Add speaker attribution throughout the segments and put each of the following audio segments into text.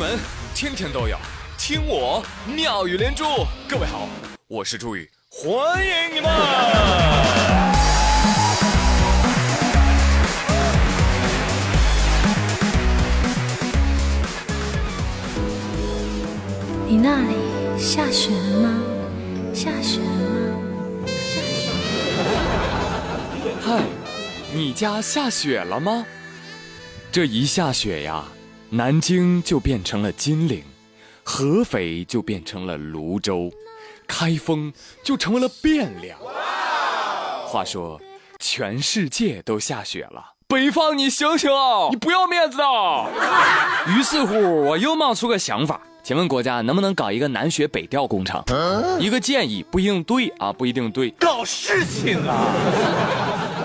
Speaker 1: 闻天天都有，听我妙语连珠。各位好，我是朱宇，欢迎你们！
Speaker 2: 你那里下雪了吗？下雪了吗？下雪了。
Speaker 1: 嗨，你家下雪了吗？这一下雪呀，南京就变成了金陵，合肥就变成了泸州，开封就成为了汴梁。话说，全世界都下雪了，北方你醒醒，你不要面子啊！于是乎，我又冒出个想法，请问国家能不能搞一个南雪北调工程？一个建议不一定对啊，不一定对。
Speaker 3: 搞事情啊！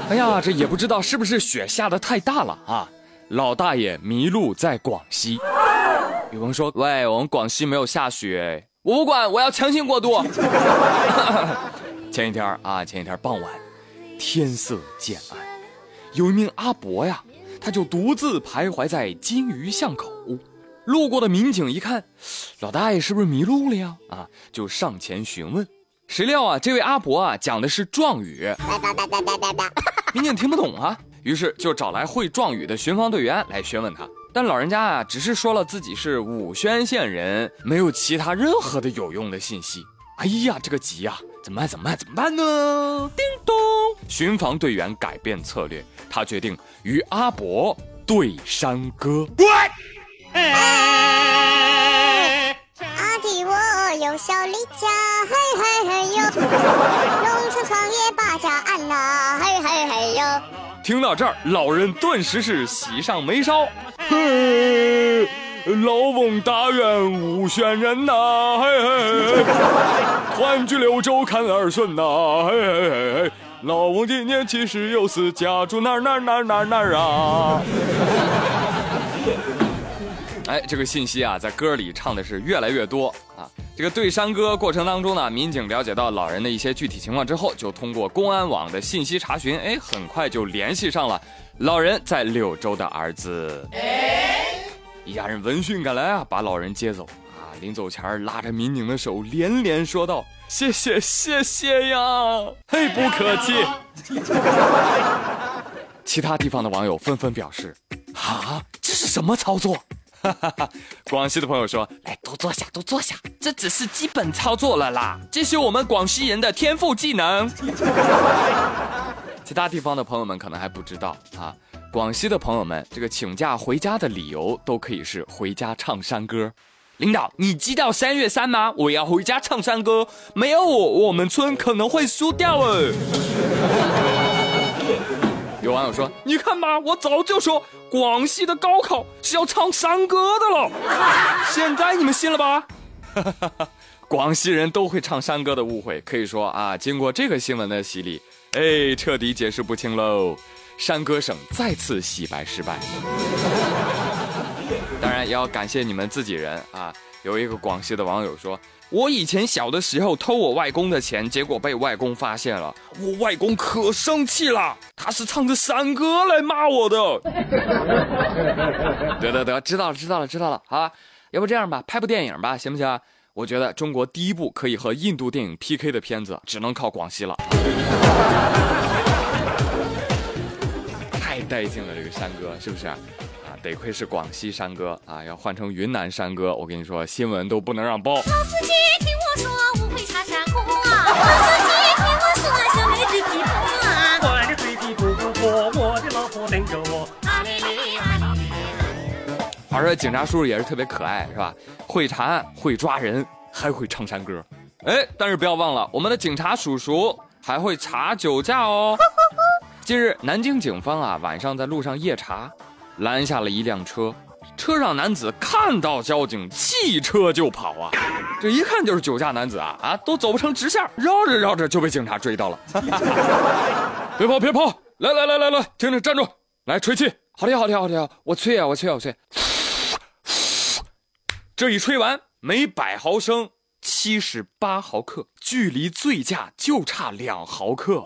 Speaker 1: 哎呀，这也不知道是不是雪下的太大了啊！老大爷迷路在广西，有朋友说：“喂，我们广西没有下雪。”我不管，我要强行过渡。前一天啊，前一天傍晚，天色渐暗，有一名阿伯呀，他就独自徘徊在金鱼巷口。路过的民警一看，老大爷是不是迷路了呀？啊，就上前询问。谁料啊，这位阿伯啊，讲的是壮语，民警听不懂啊。于是就找来会壮语的巡防队员来询问他，但老人家啊只是说了自己是武宣县人，没有其他任何的有用的信息。哎呀，这个急呀，怎么办？怎么办？怎么办呢？叮咚！巡防队员改变策略，他决定与阿伯对山歌。
Speaker 4: 阿弟我有小离家，嘿嘿嘿哟，
Speaker 1: 听到这儿，老人顿时是喜上眉梢。嘿，老翁大愿无选人呐，嘿嘿嘿，欢聚柳州看儿孙呐，嘿嘿嘿嘿，老翁今年七十有四，家住哪儿哪儿哪儿哪儿哪儿啊？哎，这个信息啊，在歌里唱的是越来越多啊。这个对山歌过程当中呢，民警了解到老人的一些具体情况之后，就通过公安网的信息查询，哎，很快就联系上了老人在柳州的儿子。一家人闻讯赶来啊，把老人接走啊。临走前拉着民警的手，连连说道：“谢谢谢谢呀，嘿，不客气。”其他地方的网友纷纷表示：“啊，这是什么操作？” 广西的朋友说：“来，都坐下，都坐下，这只是基本操作了啦，这是我们广西人的天赋技能。”其他地方的朋友们可能还不知道啊，广西的朋友们，这个请假回家的理由都可以是回家唱山歌。领导，你知道三月三吗？我要回家唱山歌，没有我，我们村可能会输掉哎。有网友说：“你看吧，我早就说广西的高考是要唱山歌的了，现在你们信了吧？” 广西人都会唱山歌的误会，可以说啊，经过这个新闻的洗礼，哎，彻底解释不清喽。山歌省再次洗白失败。当然也要感谢你们自己人啊！有一个广西的网友说。我以前小的时候偷我外公的钱，结果被外公发现了，我外公可生气了，他是唱着山歌来骂我的。得得得，知道了知道了知道了，好，要不这样吧，拍部电影吧，行不行？我觉得中国第一部可以和印度电影 PK 的片子，只能靠广西了。太带劲了，这个山歌是不是？得亏是广西山歌啊，要换成云南山歌，我跟你说，新闻都不能让报。
Speaker 4: 老司机，听我说，我会唱山歌啊！老司机，听我说，小妹子皮肤啊！
Speaker 3: 我的嘴皮不不过，我的老婆等着我。阿里里阿。
Speaker 1: 话说警察叔叔也是特别可爱，是吧？会查案，会抓人，还会唱山歌。哎，但是不要忘了，我们的警察叔叔还会查酒驾哦。近日，南京警方啊，晚上在路上夜查。拦下了一辆车，车上男子看到交警，弃车就跑啊！这一看就是酒驾男子啊！啊，都走不成直线，绕着绕着就被警察追到了。别跑，别跑！来来来来来，停停，站住！来吹气，好听好听好听！我吹啊，我吹啊，我吹！这一吹完，每百毫升七十八毫克，距离醉驾就差两毫克。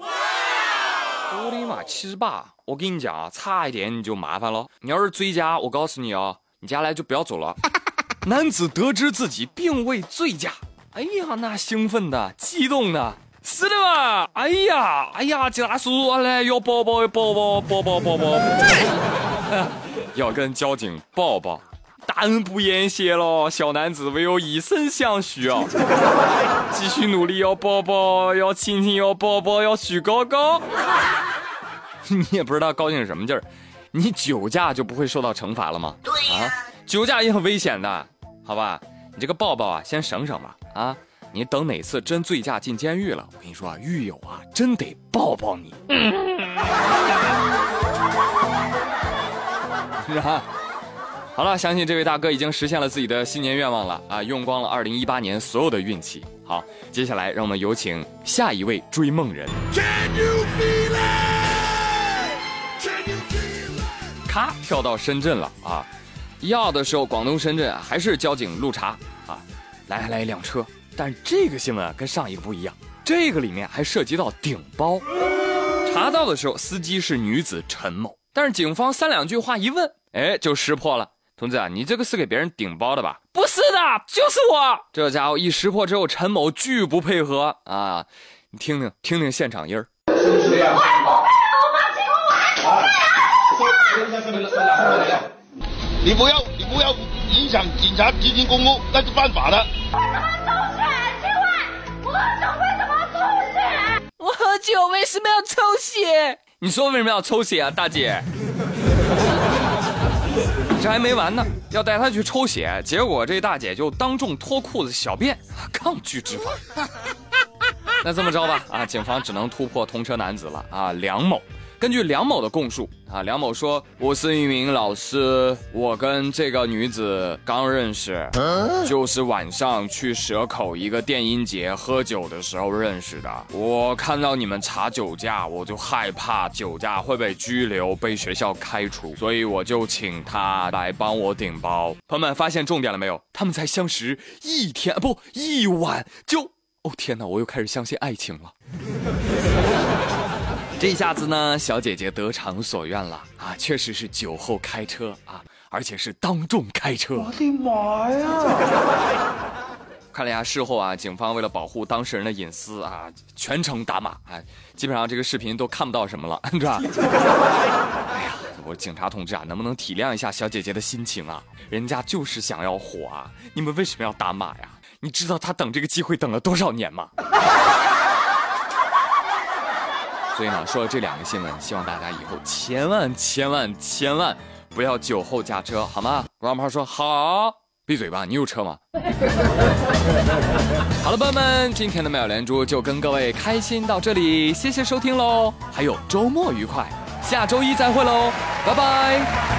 Speaker 1: 我的妈，七十八！我跟你讲啊，差一点你就麻烦了。你要是追加，我告诉你啊，你接下来就不要走了。男子得知自己并未醉驾，哎呀，那兴奋的、激动的，是的嘛？哎呀，哎呀，警察叔叔来要抱抱，抱抱，抱抱，抱 抱，要跟交警抱抱。大恩不言谢了，小男子唯有以身相许啊！继续努力，要抱抱，要亲亲，要抱抱，要举高高。你也不知道高兴什么劲儿，你酒驾就不会受到惩罚了吗？对呀。酒驾也很危险的，好吧？你这个抱抱啊，先省省吧。啊，你等哪次真醉驾进监狱了，我跟你说啊，狱友啊，真得抱抱你。是吧？好了，相信这位大哥已经实现了自己的新年愿望了啊，用光了二零一八年所有的运气。好，接下来让我们有请下一位追梦人。咔，跳到深圳了啊！要的时候，广东深圳还是交警路查啊，来来一辆车。但这个新闻跟上一个不一样，这个里面还涉及到顶包。查到的时候，司机是女子陈某，但是警方三两句话一问，哎，就识破了。同志啊，你这个是给别人顶包的吧？不是的，就是我。这家伙一识破之后，陈某拒不配合啊！你听听，听听现场音儿。
Speaker 5: 你不要，你不要影响警察执行公务，那是犯法的。
Speaker 6: 我怎么抽血？我喝酒为什么要抽血？
Speaker 1: 你说为什么要抽血啊，大姐？这还没完呢，要带他去抽血，结果这大姐就当众脱裤子小便，抗拒执法。那这么着吧，啊，警方只能突破同车男子了啊，梁某。根据梁某的供述啊，梁某说：“我是一名老师，我跟这个女子刚认识，就是晚上去蛇口一个电音节喝酒的时候认识的。我看到你们查酒驾，我就害怕酒驾会被拘留、被学校开除，所以我就请他来帮我顶包。朋友们发现重点了没有？他们才相识一天，不一晚就……哦天哪，我又开始相信爱情了。”这下子呢，小姐姐得偿所愿了啊！确实是酒后开车啊，而且是当众开车。我的妈呀！看了一下事后啊，警方为了保护当事人的隐私啊，全程打码啊，基本上这个视频都看不到什么了，是吧？哎呀，我警察同志啊，能不能体谅一下小姐姐的心情啊？人家就是想要火啊，你们为什么要打码呀？你知道她等这个机会等了多少年吗？所以呢，说了这两个新闻，希望大家以后千万千万千万不要酒后驾车，好吗？王胖说好，闭嘴吧，你有车吗？好了，朋友们，今天的妙连珠就跟各位开心到这里，谢谢收听喽，还有周末愉快，下周一再会喽，拜拜。